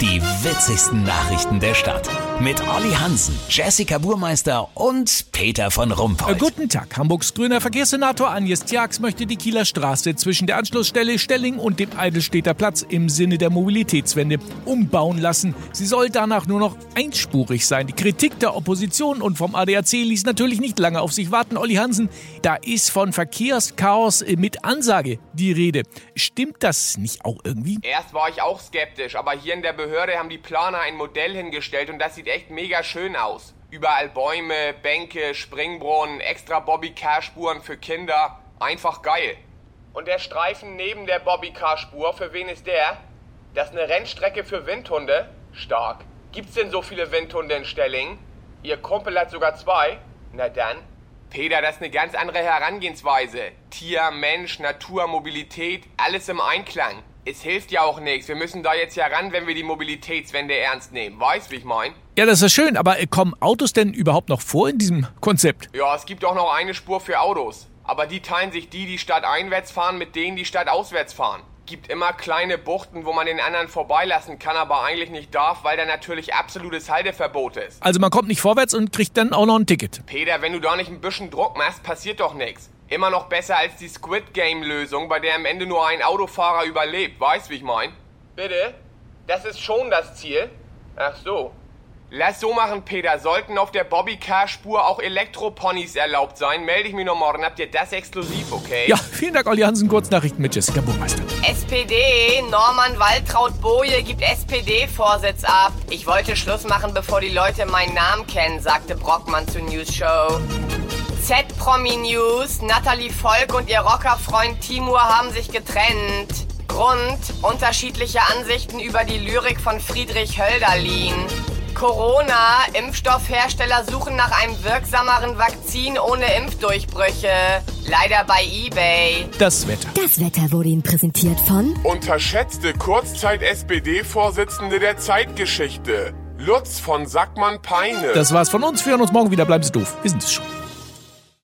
Die witzigsten Nachrichten der Stadt. Mit Olli Hansen, Jessica Burmeister und Peter von Rumpold. Äh, guten Tag. Hamburgs grüner Verkehrssenator Agnes Tjax möchte die Kieler Straße zwischen der Anschlussstelle Stelling und dem Eidelstädter Platz im Sinne der Mobilitätswende umbauen lassen. Sie soll danach nur noch einspurig sein. Die Kritik der Opposition und vom ADAC ließ natürlich nicht lange auf sich warten. Olli Hansen, da ist von Verkehrschaos mit Ansage die Rede. Stimmt das nicht auch irgendwie? Erst war ich auch skeptisch, aber hier in der Behörde haben die Planer ein Modell hingestellt und das sieht echt mega schön aus. Überall Bäume, Bänke, Springbrunnen, extra Bobbycar-Spuren für Kinder. Einfach geil. Und der Streifen neben der Bobbycar-Spur, für wen ist der? Das ist eine Rennstrecke für Windhunde? Stark. Gibt's denn so viele Windhunde in Stelling? Ihr Kumpel hat sogar zwei? Na dann. Peter, das ist eine ganz andere Herangehensweise. Tier, Mensch, Natur, Mobilität, alles im Einklang. Es hilft ja auch nichts. Wir müssen da jetzt ja ran, wenn wir die Mobilitätswende ernst nehmen. Weißt, wie ich mein? Ja, das ist schön, aber kommen Autos denn überhaupt noch vor in diesem Konzept? Ja, es gibt auch noch eine Spur für Autos. Aber die teilen sich die, die stadteinwärts fahren, mit denen, die stadtauswärts fahren. Gibt immer kleine Buchten, wo man den anderen vorbeilassen kann, aber eigentlich nicht darf, weil da natürlich absolutes Halteverbot ist. Also man kommt nicht vorwärts und kriegt dann auch noch ein Ticket. Peter, wenn du da nicht ein bisschen Druck machst, passiert doch nichts. Immer noch besser als die Squid Game Lösung, bei der am Ende nur ein Autofahrer überlebt. Weißt, wie ich mein? Bitte? Das ist schon das Ziel? Ach so. Lass so machen, Peter. Sollten auf der Bobbycar-Spur auch Elektroponys erlaubt sein, melde ich mich noch morgen. Habt ihr das exklusiv, okay? Ja, vielen Dank, Olli Hansen. Kurznachrichten mit Jessica Burmeister. SPD, Norman Waltraud Boje gibt SPD-Vorsitz ab. Ich wollte Schluss machen, bevor die Leute meinen Namen kennen, sagte Brockmann zur News Show. Z-Promi News, Natalie Volk und ihr Rockerfreund Timur haben sich getrennt. Grund, unterschiedliche Ansichten über die Lyrik von Friedrich Hölderlin. Corona, Impfstoffhersteller suchen nach einem wirksameren Vakzin ohne Impfdurchbrüche. Leider bei eBay. Das Wetter. Das Wetter wurde Ihnen präsentiert von Unterschätzte Kurzzeit-SPD-Vorsitzende der Zeitgeschichte. Lutz von Sackmann-Peine. Das war's von uns. Wir hören uns morgen wieder. Bleiben Sie doof. Wir sind es schon.